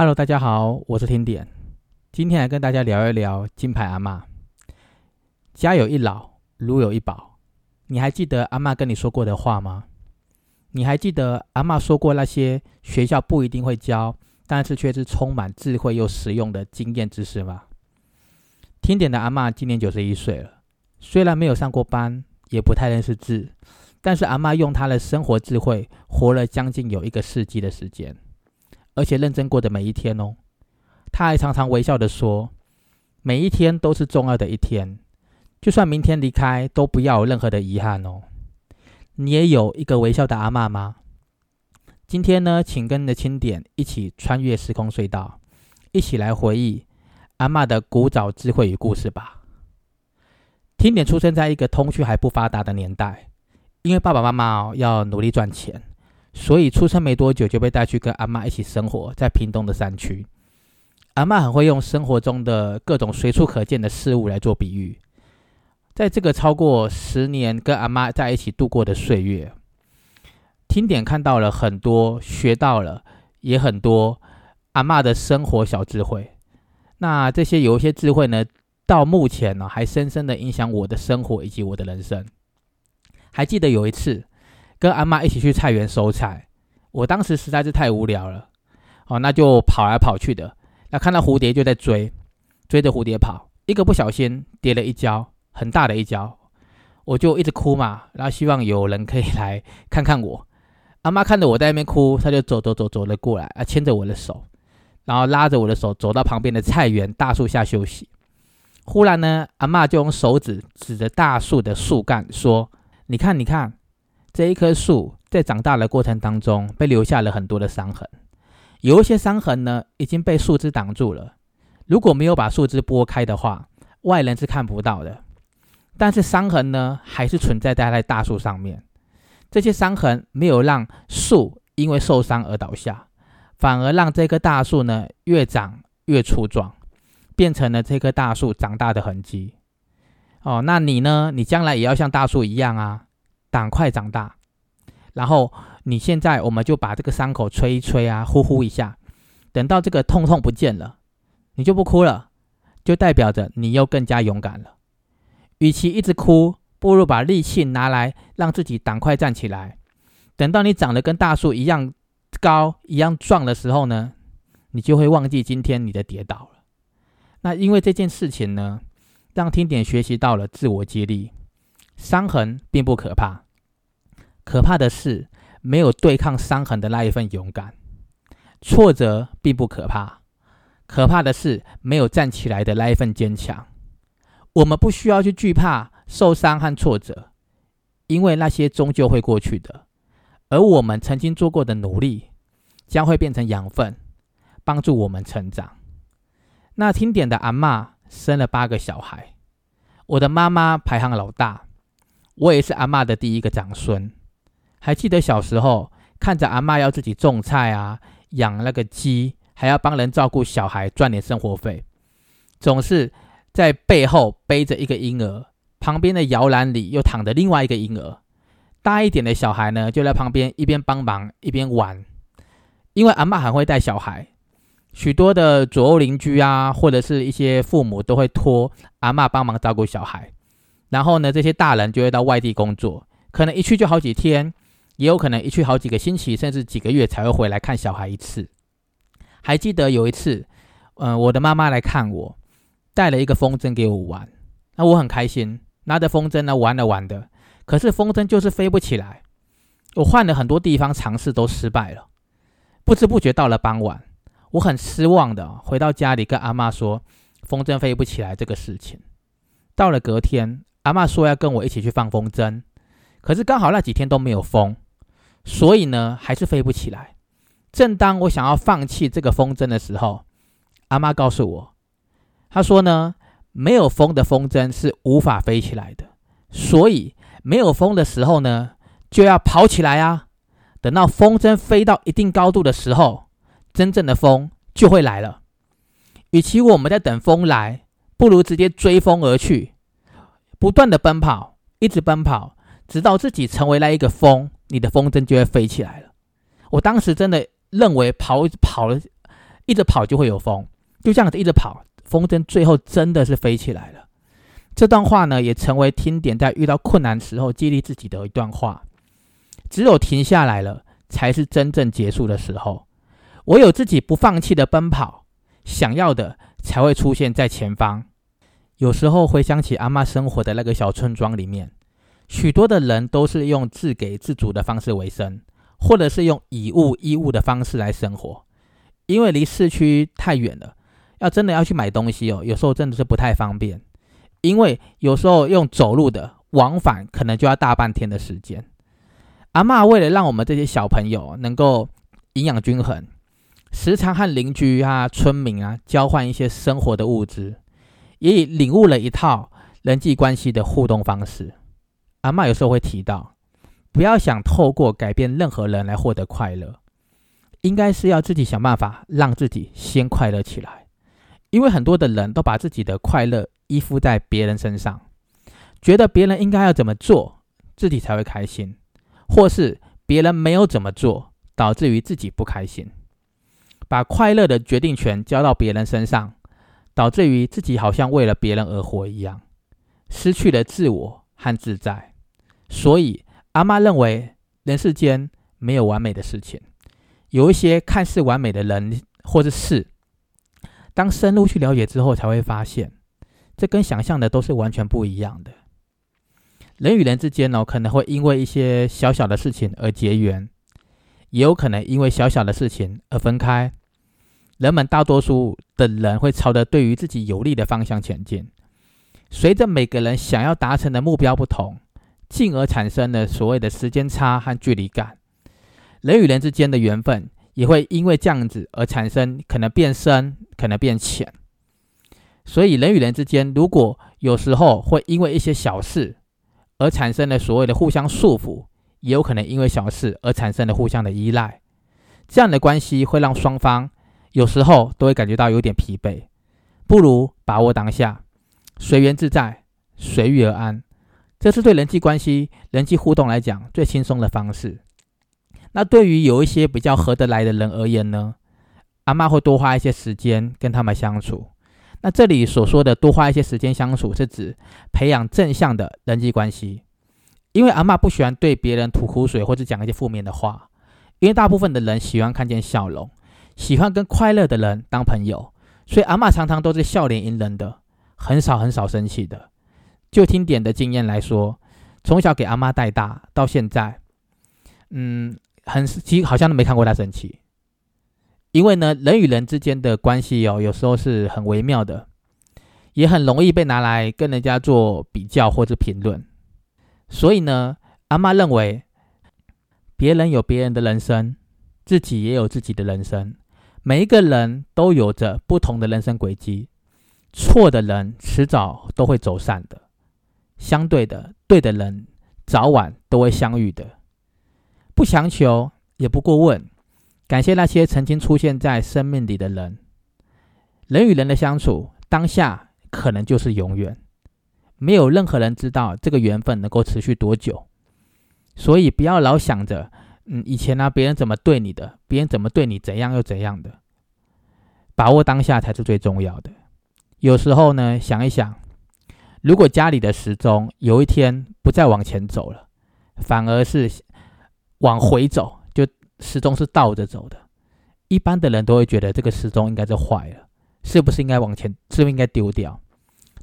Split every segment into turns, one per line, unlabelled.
Hello，大家好，我是听点，今天来跟大家聊一聊金牌阿妈。家有一老，如有一宝。你还记得阿妈跟你说过的话吗？你还记得阿妈说过那些学校不一定会教，但是却是充满智慧又实用的经验知识吗？听点的阿妈今年九十一岁了，虽然没有上过班，也不太认识字。但是阿妈用她的生活智慧活了将近有一个世纪的时间，而且认真过的每一天哦。他还常常微笑的说：“每一天都是重要的一天，就算明天离开，都不要有任何的遗憾哦。”你也有一个微笑的阿妈吗？今天呢，请跟着清点一起穿越时空隧道，一起来回忆阿妈的古早智慧与故事吧。听点出生在一个通讯还不发达的年代。因为爸爸妈妈要努力赚钱，所以出生没多久就被带去跟阿妈一起生活在屏东的山区。阿妈很会用生活中的各种随处可见的事物来做比喻。在这个超过十年跟阿妈在一起度过的岁月，听点看到了很多，学到了也很多阿妈的生活小智慧。那这些有一些智慧呢，到目前呢还深深的影响我的生活以及我的人生。还记得有一次，跟阿妈一起去菜园收菜，我当时实在是太无聊了，哦，那就跑来跑去的，那看到蝴蝶就在追，追着蝴蝶跑，一个不小心跌了一跤，很大的一跤，我就一直哭嘛，然后希望有人可以来看看我。阿妈看着我在那边哭，她就走走走走了过来，啊，牵着我的手，然后拉着我的手走到旁边的菜园大树下休息。忽然呢，阿妈就用手指指着大树的树干说。你看，你看，这一棵树在长大的过程当中被留下了很多的伤痕，有一些伤痕呢已经被树枝挡住了。如果没有把树枝拨开的话，外人是看不到的。但是伤痕呢还是存在在在大树上面。这些伤痕没有让树因为受伤而倒下，反而让这棵大树呢越长越粗壮，变成了这棵大树长大的痕迹。哦，那你呢？你将来也要像大树一样啊，赶快长大。然后你现在，我们就把这个伤口吹一吹啊，呼呼一下。等到这个痛痛不见了，你就不哭了，就代表着你又更加勇敢了。与其一直哭，不如把力气拿来让自己赶快站起来。等到你长得跟大树一样高、一样壮的时候呢，你就会忘记今天你的跌倒了。那因为这件事情呢？让听点学习到了自我激励，伤痕并不可怕，可怕的是没有对抗伤痕的那一份勇敢；挫折并不可怕，可怕的是没有站起来的那一份坚强。我们不需要去惧怕受伤和挫折，因为那些终究会过去的。而我们曾经做过的努力，将会变成养分，帮助我们成长。那听点的阿妈。生了八个小孩，我的妈妈排行老大，我也是阿妈的第一个长孙。还记得小时候看着阿妈要自己种菜啊，养那个鸡，还要帮人照顾小孩赚点生活费，总是在背后背着一个婴儿，旁边的摇篮里又躺着另外一个婴儿。大一点的小孩呢，就在旁边一边帮忙一边玩，因为阿妈很会带小孩。许多的左右邻居啊，或者是一些父母都会托阿妈帮忙照顾小孩，然后呢，这些大人就会到外地工作，可能一去就好几天，也有可能一去好几个星期，甚至几个月才会回来看小孩一次。还记得有一次，嗯，我的妈妈来看我，带了一个风筝给我玩，那我很开心，拿着风筝呢玩了玩的，可是风筝就是飞不起来，我换了很多地方尝试都失败了，不知不觉到了傍晚。我很失望的回到家里，跟阿妈说风筝飞不起来这个事情。到了隔天，阿妈说要跟我一起去放风筝，可是刚好那几天都没有风，所以呢还是飞不起来。正当我想要放弃这个风筝的时候，阿妈告诉我，她说呢没有风的风筝是无法飞起来的，所以没有风的时候呢就要跑起来啊。等到风筝飞到一定高度的时候。真正的风就会来了。与其我们在等风来，不如直接追风而去，不断的奔跑，一直奔跑，直到自己成为了一个风，你的风筝就会飞起来了。我当时真的认为跑跑了，一直跑就会有风，就这样子一直跑，风筝最后真的是飞起来了。这段话呢，也成为听点在遇到困难时候激励自己的一段话。只有停下来了，才是真正结束的时候。唯有自己不放弃的奔跑，想要的才会出现在前方。有时候回想起阿妈生活的那个小村庄里面，许多的人都是用自给自足的方式为生，或者是用以物易物的方式来生活。因为离市区太远了，要真的要去买东西哦，有时候真的是不太方便。因为有时候用走路的往返，可能就要大半天的时间。阿妈为了让我们这些小朋友能够营养均衡，时常和邻居啊、村民啊交换一些生活的物资，也领悟了一套人际关系的互动方式。阿妈有时候会提到，不要想透过改变任何人来获得快乐，应该是要自己想办法让自己先快乐起来。因为很多的人都把自己的快乐。依附在别人身上，觉得别人应该要怎么做，自己才会开心；或是别人没有怎么做，导致于自己不开心。把快乐的决定权交到别人身上，导致于自己好像为了别人而活一样，失去了自我和自在。所以，阿妈认为人世间没有完美的事情，有一些看似完美的人或是事，当深入去了解之后，才会发现。这跟想象的都是完全不一样的。人与人之间呢，可能会因为一些小小的事情而结缘，也有可能因为小小的事情而分开。人们大多数的人会朝着对于自己有利的方向前进。随着每个人想要达成的目标不同，进而产生了所谓的时间差和距离感。人与人之间的缘分也会因为这样子而产生，可能变深，可能变浅。所以，人与人之间，如果有时候会因为一些小事而产生了所谓的互相束缚，也有可能因为小事而产生了互相的依赖。这样的关系会让双方有时候都会感觉到有点疲惫。不如把握当下，随缘自在，随遇而安。这是对人际关系、人际互动来讲最轻松的方式。那对于有一些比较合得来的人而言呢？阿妈会多花一些时间跟他们相处。那这里所说的多花一些时间相处，是指培养正向的人际关系。因为阿妈不喜欢对别人吐苦水或者讲一些负面的话，因为大部分的人喜欢看见笑容，喜欢跟快乐的人当朋友，所以阿妈常常都是笑脸迎人的，很少很少生气的。就听点的经验来说，从小给阿妈带大到现在，嗯，很其实好像都没看过她生气。因为呢，人与人之间的关系哦，有时候是很微妙的，也很容易被拿来跟人家做比较或者评论。所以呢，阿妈认为，别人有别人的人生，自己也有自己的人生。每一个人都有着不同的人生轨迹，错的人迟早都会走散的，相对的，对的人早晚都会相遇的。不强求，也不过问。感谢那些曾经出现在生命里的人。人与人的相处，当下可能就是永远。没有任何人知道这个缘分能够持续多久，所以不要老想着，嗯，以前呢别人怎么对你的，别人怎么对你怎样又怎样的。把握当下才是最重要的。有时候呢，想一想，如果家里的时钟有一天不再往前走了，反而是往回走。就时钟是倒着走的，一般的人都会觉得这个时钟应该是坏了，是不是应该往前？是不是应该丢掉？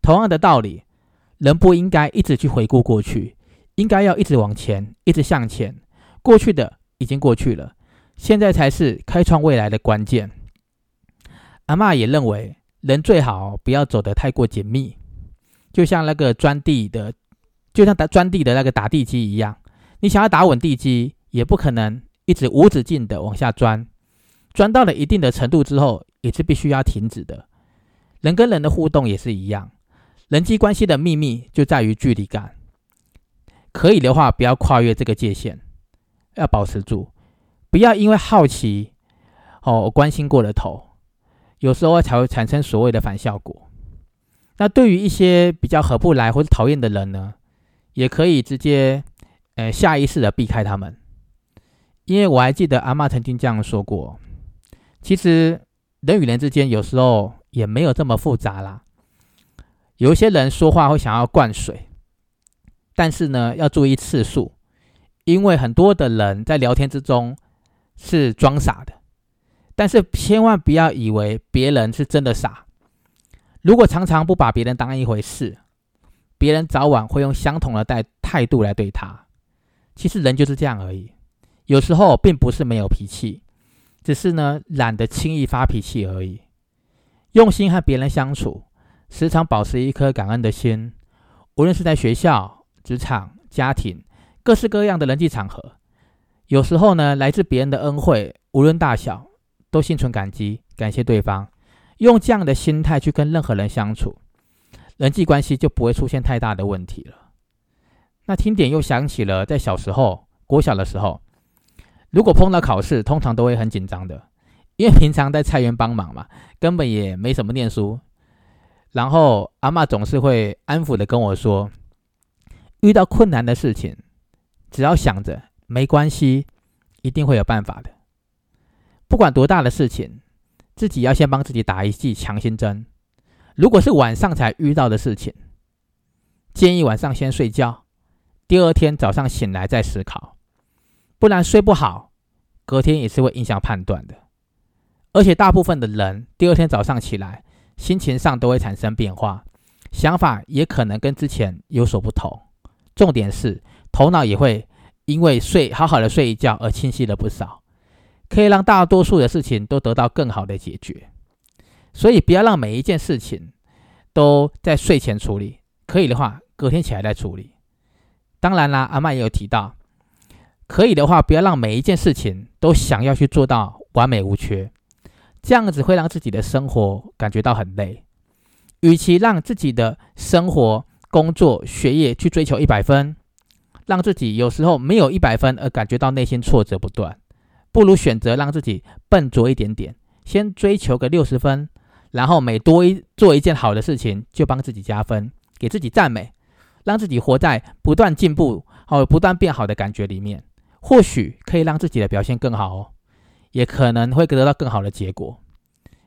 同样的道理，人不应该一直去回顾过去，应该要一直往前，一直向前。过去的已经过去了，现在才是开创未来的关键。阿妈也认为，人最好不要走得太过紧密，就像那个钻地的，就像打钻地的那个打地基一样，你想要打稳地基，也不可能。一直无止境的往下钻，钻到了一定的程度之后，也是必须要停止的。人跟人的互动也是一样，人际关系的秘密就在于距离感。可以的话，不要跨越这个界限，要保持住，不要因为好奇哦关心过了头，有时候才会产生所谓的反效果。那对于一些比较合不来或者讨厌的人呢，也可以直接呃下意识的避开他们。因为我还记得阿妈曾经这样说过：，其实人与人之间有时候也没有这么复杂啦。有一些人说话会想要灌水，但是呢，要注意次数，因为很多的人在聊天之中是装傻的，但是千万不要以为别人是真的傻。如果常常不把别人当一回事，别人早晚会用相同的态态度来对他。其实人就是这样而已，有时候并不是没有脾气，只是呢懒得轻易发脾气而已。用心和别人相处，时常保持一颗感恩的心，无论是在学校、职场、家庭，各式各样的人际场合，有时候呢来自别人的恩惠，无论大小，都心存感激，感谢对方。用这样的心态去跟任何人相处，人际关系就不会出现太大的问题了。那听点又想起了在小时候，国小的时候，如果碰到考试，通常都会很紧张的，因为平常在菜园帮忙嘛，根本也没什么念书。然后阿妈总是会安抚的跟我说，遇到困难的事情，只要想着没关系，一定会有办法的。不管多大的事情。自己要先帮自己打一剂强心针。如果是晚上才遇到的事情，建议晚上先睡觉，第二天早上醒来再思考，不然睡不好，隔天也是会影响判断的。而且大部分的人第二天早上起来，心情上都会产生变化，想法也可能跟之前有所不同。重点是头脑也会因为睡好好的睡一觉而清晰了不少。可以让大多数的事情都得到更好的解决，所以不要让每一件事情都在睡前处理，可以的话隔天起来再处理。当然啦，阿曼也有提到，可以的话不要让每一件事情都想要去做到完美无缺，这样子会让自己的生活感觉到很累。与其让自己的生活、工作、学业去追求一百分，让自己有时候没有一百分而感觉到内心挫折不断。不如选择让自己笨拙一点点，先追求个六十分，然后每多一做一件好的事情，就帮自己加分，给自己赞美，让自己活在不断进步、哦不断变好的感觉里面，或许可以让自己的表现更好哦，也可能会得到更好的结果。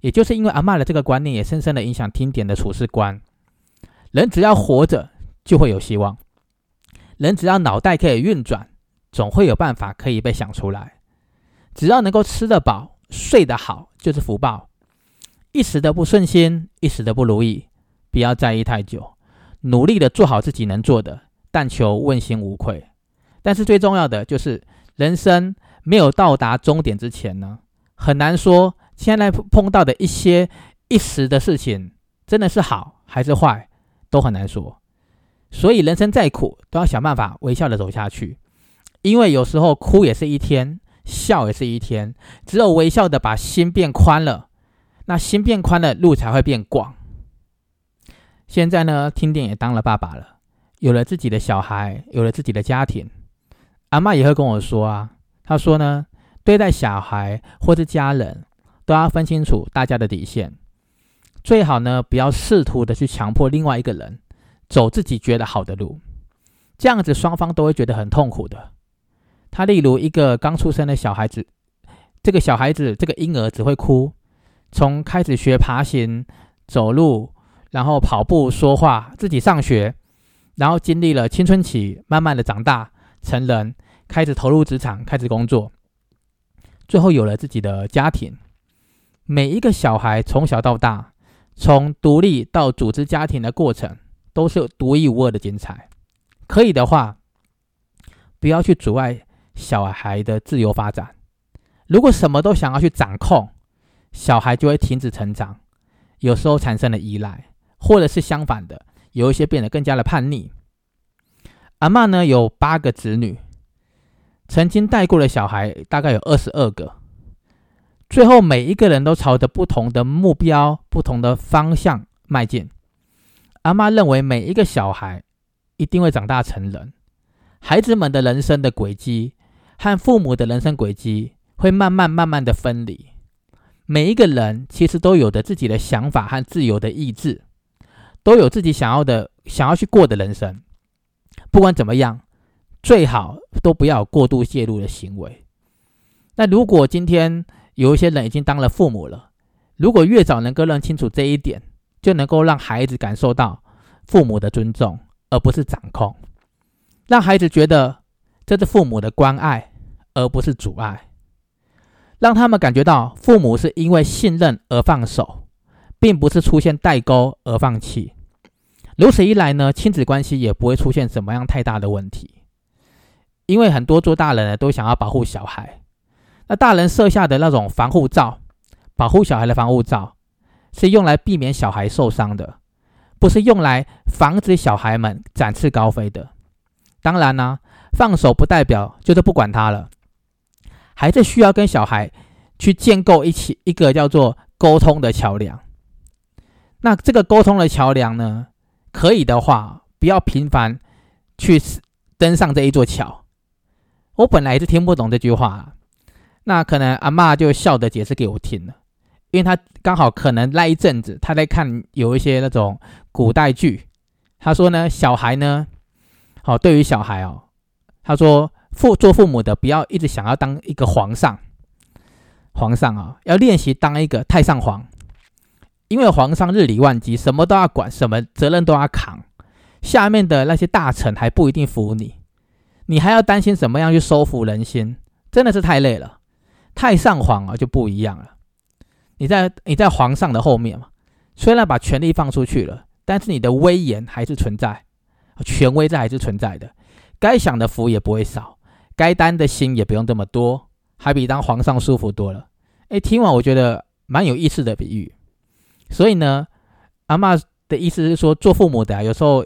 也就是因为阿妈的这个观念，也深深的影响听点的处事观。人只要活着，就会有希望；人只要脑袋可以运转，总会有办法可以被想出来。只要能够吃得饱、睡得好，就是福报。一时的不顺心，一时的不如意，不要在意太久，努力的做好自己能做的，但求问心无愧。但是最重要的就是，人生没有到达终点之前呢，很难说现在碰到的一些一时的事情，真的是好还是坏，都很难说。所以人生再苦，都要想办法微笑的走下去，因为有时候哭也是一天。笑也是一天，只有微笑的把心变宽了，那心变宽了，路才会变广。现在呢，听电也当了爸爸了，有了自己的小孩，有了自己的家庭，阿妈也会跟我说啊，她说呢，对待小孩或是家人，都要分清楚大家的底线，最好呢，不要试图的去强迫另外一个人走自己觉得好的路，这样子双方都会觉得很痛苦的。他例如一个刚出生的小孩子，这个小孩子这个婴儿只会哭，从开始学爬行、走路，然后跑步、说话，自己上学，然后经历了青春期，慢慢的长大成人，开始投入职场，开始工作，最后有了自己的家庭。每一个小孩从小到大，从独立到组织家庭的过程，都是独一无二的精彩。可以的话，不要去阻碍。小孩的自由发展，如果什么都想要去掌控，小孩就会停止成长，有时候产生了依赖，或者是相反的，有一些变得更加的叛逆。阿妈呢有八个子女，曾经带过的小孩大概有二十二个，最后每一个人都朝着不同的目标、不同的方向迈进。阿妈认为每一个小孩一定会长大成人，孩子们的人生的轨迹。和父母的人生轨迹会慢慢慢慢的分离。每一个人其实都有着自己的想法和自由的意志，都有自己想要的、想要去过的人生。不管怎么样，最好都不要过度介入的行为。那如果今天有一些人已经当了父母了，如果越早能够认清楚这一点，就能够让孩子感受到父母的尊重，而不是掌控，让孩子觉得这是父母的关爱，而不是阻碍，让他们感觉到父母是因为信任而放手，并不是出现代沟而放弃。如此一来呢，亲子关系也不会出现什么样太大的问题。因为很多做大人的都想要保护小孩，那大人设下的那种防护罩，保护小孩的防护罩，是用来避免小孩受伤的，不是用来防止小孩们展翅高飞的。当然呢，放手不代表就是不管他了，还是需要跟小孩去建构一起一个叫做沟通的桥梁。那这个沟通的桥梁呢，可以的话，不要频繁去登上这一座桥。我本来是听不懂这句话，那可能阿妈就笑着解释给我听了，因为他刚好可能那一阵子他在看有一些那种古代剧，他说呢，小孩呢，好，对于小孩哦，他说父做父母的不要一直想要当一个皇上，皇上啊，要练习当一个太上皇，因为皇上日理万机，什么都要管，什么责任都要扛，下面的那些大臣还不一定服你。你还要担心怎么样去收服人心，真的是太累了。太上皇啊就不一样了，你在你在皇上的后面嘛，虽然把权力放出去了，但是你的威严还是存在，权威在还是存在的。该享的福也不会少，该担的心也不用这么多，还比当皇上舒服多了。哎，听完我觉得蛮有意思的比喻。所以呢，阿妈的意思是说，做父母的有时候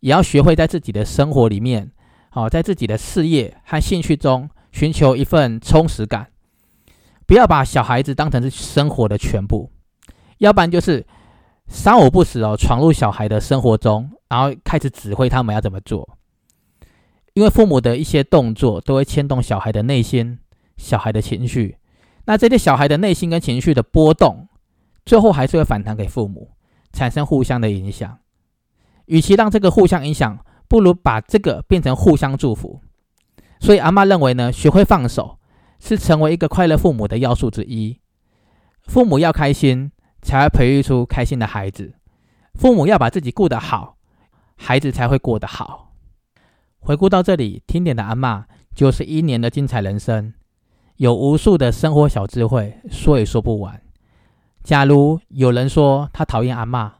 也要学会在自己的生活里面。好，在自己的事业和兴趣中寻求一份充实感，不要把小孩子当成是生活的全部，要不然就是三五不时哦闯入小孩的生活中，然后开始指挥他们要怎么做。因为父母的一些动作都会牵动小孩的内心、小孩的情绪，那这些小孩的内心跟情绪的波动，最后还是会反弹给父母，产生互相的影响。与其让这个互相影响，不如把这个变成互相祝福，所以阿妈认为呢，学会放手是成为一个快乐父母的要素之一。父母要开心，才会培育出开心的孩子；父母要把自己顾得好，孩子才会过得好。回顾到这里，听点的阿妈九十一年的精彩人生，有无数的生活小智慧，说也说不完。假如有人说他讨厌阿妈，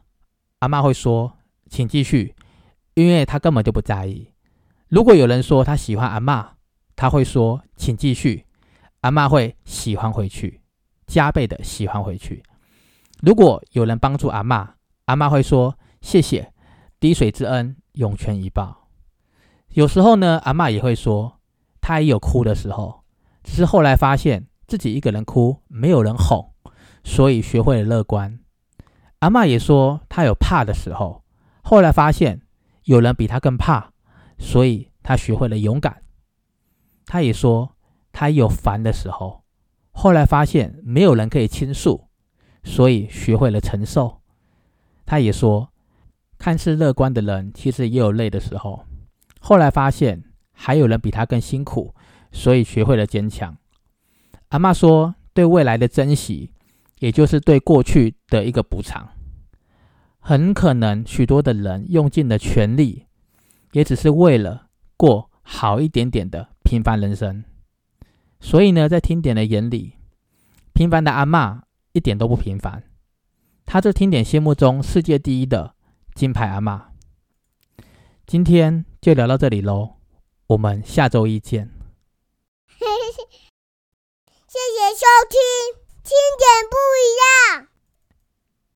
阿妈会说：“请继续。”因为他根本就不在意。如果有人说他喜欢阿妈，他会说：“请继续。”阿妈会喜欢回去，加倍的喜欢回去。如果有人帮助阿妈，阿妈会说：“谢谢，滴水之恩，涌泉以报。”有时候呢，阿妈也会说，她也有哭的时候，只是后来发现自己一个人哭，没有人哄，所以学会了乐观。阿妈也说，她有怕的时候，后来发现。有人比她更怕，所以她学会了勇敢。她也说，他有烦的时候，后来发现没有人可以倾诉，所以学会了承受。他也说，看似乐观的人，其实也有累的时候，后来发现还有人比他更辛苦，所以学会了坚强。阿妈说，对未来的珍惜，也就是对过去的一个补偿。很可能许多的人用尽了全力，也只是为了过好一点点的平凡人生。所以呢，在听点的眼里，平凡的阿妈一点都不平凡，她是听点心目中世界第一的金牌阿妈。今天就聊到这里喽，我们下周一见。
谢谢收听，听点不一样。